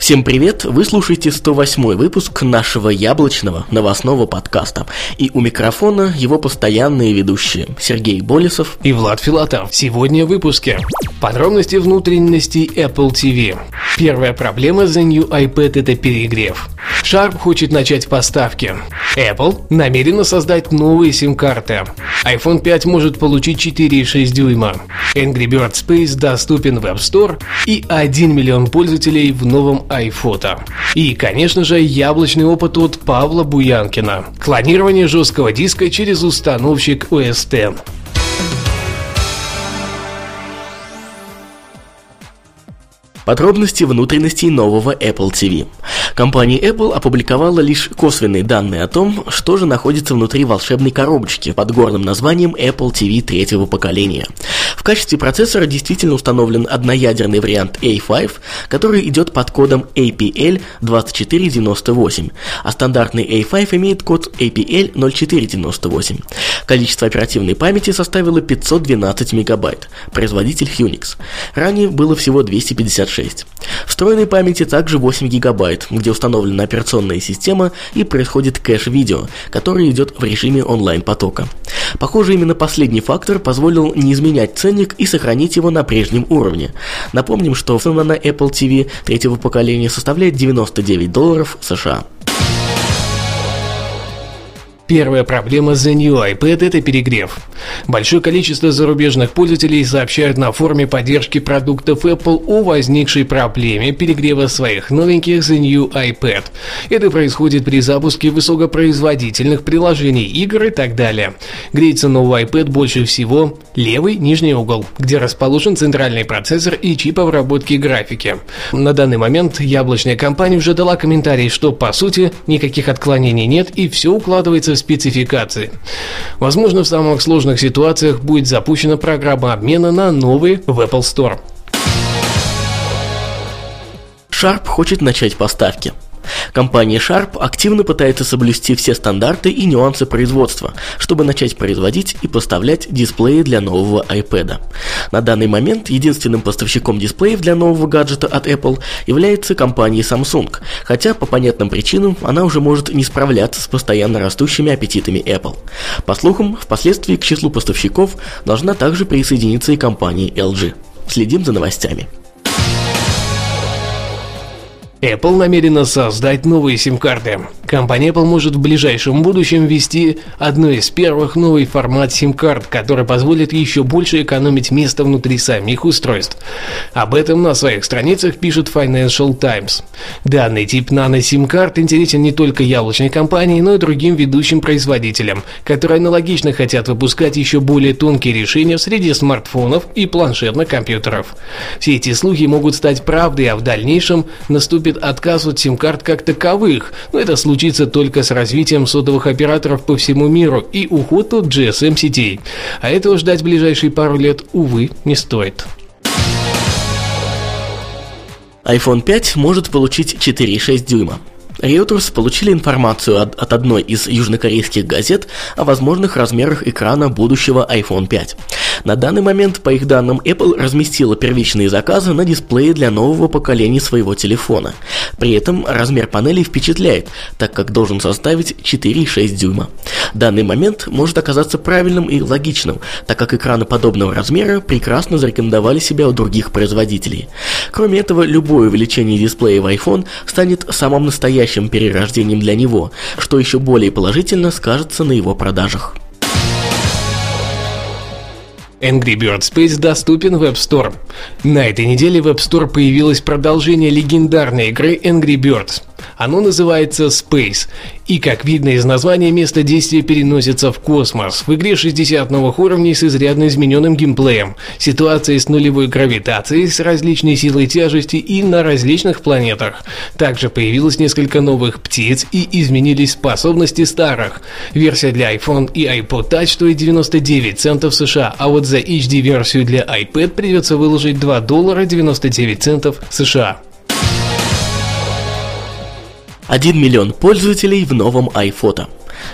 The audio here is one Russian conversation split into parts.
Всем привет! Вы слушаете 108 выпуск нашего яблочного новостного подкаста. И у микрофона его постоянные ведущие Сергей Болесов и Влад Филатов. Сегодня в выпуске. Подробности внутренностей Apple TV. Первая проблема за New iPad – это перегрев. Sharp хочет начать поставки. Apple намерена создать новые сим-карты. iPhone 5 может получить 4,6 дюйма. Angry Bird Space доступен в App Store и 1 миллион пользователей в новом iPhoto. И, конечно же, яблочный опыт от Павла Буянкина. Клонирование жесткого диска через установщик OS X. Подробности внутренностей нового Apple TV. Компания Apple опубликовала лишь косвенные данные о том, что же находится внутри волшебной коробочки под горным названием Apple TV третьего поколения. В качестве процессора действительно установлен одноядерный вариант A5, который идет под кодом APL2498, а стандартный A5 имеет код APL0498. Количество оперативной памяти составило 512 мегабайт, производитель Unix. Ранее было всего 256. Встроенной памяти также 8 гигабайт, где установлена операционная система и происходит кэш видео, который идет в режиме онлайн-потока. Похоже, именно последний фактор позволил не изменять ценник и сохранить его на прежнем уровне. Напомним, что цена на Apple TV третьего поколения составляет 99 долларов США. Первая проблема The New iPad – это перегрев. Большое количество зарубежных пользователей сообщают на форуме поддержки продуктов Apple о возникшей проблеме перегрева своих новеньких The New iPad. Это происходит при запуске высокопроизводительных приложений, игр и так далее. Греется новый iPad больше всего левый нижний угол, где расположен центральный процессор и чип обработки графики. На данный момент яблочная компания уже дала комментарий, что по сути никаких отклонений нет и все укладывается в спецификации. Возможно, в самых сложных ситуациях будет запущена программа обмена на новый в Apple Store. Sharp хочет начать поставки. Компания Sharp активно пытается соблюсти все стандарты и нюансы производства, чтобы начать производить и поставлять дисплеи для нового iPad. На данный момент единственным поставщиком дисплеев для нового гаджета от Apple является компания Samsung, хотя по понятным причинам она уже может не справляться с постоянно растущими аппетитами Apple. По слухам, впоследствии к числу поставщиков должна также присоединиться и компания LG. Следим за новостями. Apple намерена создать новые сим-карты. Компания Apple может в ближайшем будущем ввести одну из первых новый формат сим-карт, который позволит еще больше экономить место внутри самих устройств. Об этом на своих страницах пишет Financial Times. Данный тип нано-сим-карт интересен не только яблочной компании, но и другим ведущим производителям, которые аналогично хотят выпускать еще более тонкие решения среди смартфонов и планшетных компьютеров. Все эти слухи могут стать правдой, а в дальнейшем наступит отказ от сим-карт как таковых, но это случится случится только с развитием сотовых операторов по всему миру и уход от GSM сетей. А этого ждать ближайшие пару лет, увы, не стоит. iPhone 5 может получить 4,6 дюйма. Reuters получили информацию от, от одной из южнокорейских газет о возможных размерах экрана будущего iPhone 5. На данный момент, по их данным, Apple разместила первичные заказы на дисплее для нового поколения своего телефона. При этом размер панелей впечатляет, так как должен составить 4,6 дюйма. Данный момент может оказаться правильным и логичным, так как экраны подобного размера прекрасно зарекомендовали себя у других производителей. Кроме этого, любое увеличение дисплея в iPhone станет самым настоящим перерождением для него, что еще более положительно скажется на его продажах. Angry Bird Space доступен в App Store. На этой неделе в App Store появилось продолжение легендарной игры Angry Birds. Оно называется Space, и, как видно из названия, место действия переносится в космос. В игре 60 новых уровней с изрядно измененным геймплеем, ситуацией с нулевой гравитацией, с различной силой тяжести и на различных планетах. Также появилось несколько новых птиц и изменились способности старых. Версия для iPhone и iPod Touch стоит 99 центов США, а вот за HD-версию для iPad придется выложить 2 доллара 99 центов США. 1 миллион пользователей в новом iPhoto.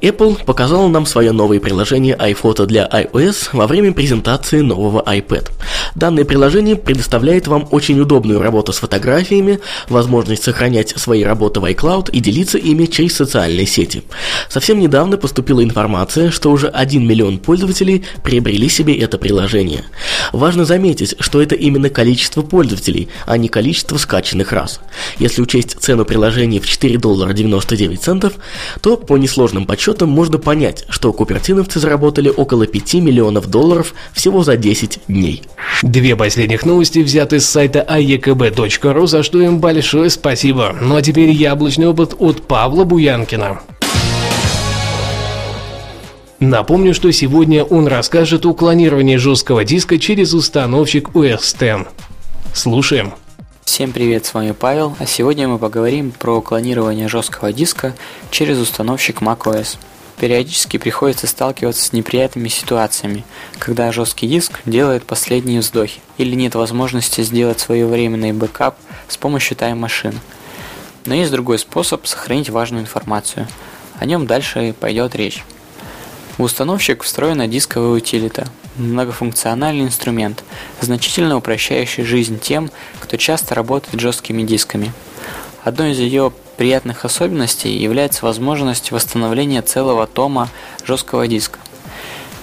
Apple показала нам свое новое приложение iPhoto для iOS во время презентации нового iPad. Данное приложение предоставляет вам очень удобную работу с фотографиями, возможность сохранять свои работы в iCloud и делиться ими через социальные сети. Совсем недавно поступила информация, что уже 1 миллион пользователей приобрели себе это приложение. Важно заметить, что это именно количество пользователей, а не количество скачанных раз. Если учесть цену приложения в 4 доллара 99 центов, то по несложным подсчетам можно понять, что купертиновцы заработали около 5 миллионов долларов всего за 10 дней. Две последних новости взяты с сайта aekb.ru, за что им большое спасибо. Ну а теперь яблочный опыт от Павла Буянкина. Напомню, что сегодня он расскажет о клонировании жесткого диска через установщик OS X. Слушаем. Всем привет, с вами Павел, а сегодня мы поговорим про клонирование жесткого диска через установщик macOS. Периодически приходится сталкиваться с неприятными ситуациями, когда жесткий диск делает последние вздохи или нет возможности сделать своевременный бэкап с помощью Time Machine. Но есть другой способ сохранить важную информацию. О нем дальше пойдет речь. В установщик встроена дисковая утилита, многофункциональный инструмент, значительно упрощающий жизнь тем, кто часто работает с жесткими дисками. Одной из ее приятных особенностей является возможность восстановления целого тома жесткого диска.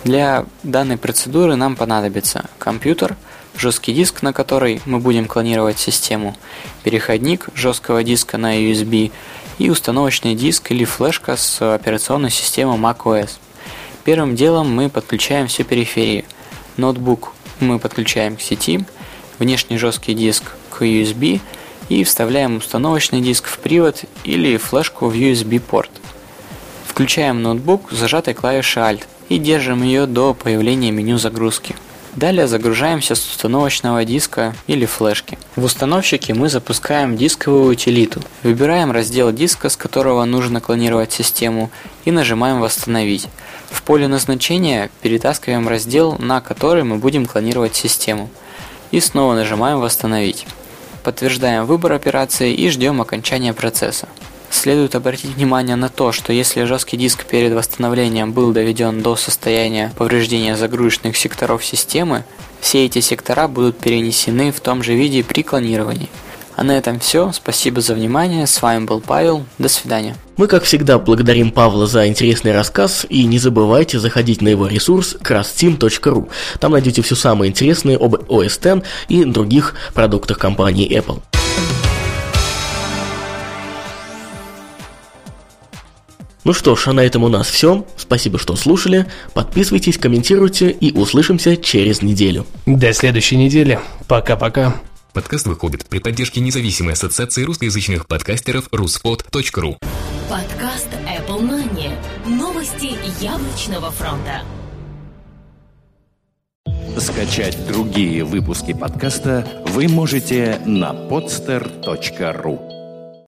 Для данной процедуры нам понадобится компьютер, жесткий диск, на который мы будем клонировать систему, переходник жесткого диска на USB и установочный диск или флешка с операционной системой macOS. Первым делом мы подключаем всю периферию. Ноутбук мы подключаем к сети, внешний жесткий диск к USB и вставляем установочный диск в привод или флешку в USB порт. Включаем ноутбук с зажатой клавишей Alt и держим ее до появления меню загрузки. Далее загружаемся с установочного диска или флешки. В установщике мы запускаем дисковую утилиту. Выбираем раздел диска, с которого нужно клонировать систему и нажимаем «Восстановить». В поле назначения перетаскиваем раздел, на который мы будем клонировать систему. И снова нажимаем «Восстановить». Подтверждаем выбор операции и ждем окончания процесса. Следует обратить внимание на то, что если жесткий диск перед восстановлением был доведен до состояния повреждения загрузочных секторов системы, все эти сектора будут перенесены в том же виде при клонировании. А на этом все. Спасибо за внимание. С вами был Павел. До свидания. Мы, как всегда, благодарим Павла за интересный рассказ и не забывайте заходить на его ресурс crassteam.ru. Там найдете все самое интересное об OS X и других продуктах компании Apple. Ну что ж, а на этом у нас все. Спасибо, что слушали. Подписывайтесь, комментируйте и услышимся через неделю. До следующей недели. Пока-пока. Подкаст выходит при поддержке независимой ассоциации русскоязычных подкастеров ruspod.ru Подкаст Apple Money. Новости яблочного фронта. Скачать другие выпуски подкаста вы можете на podster.ru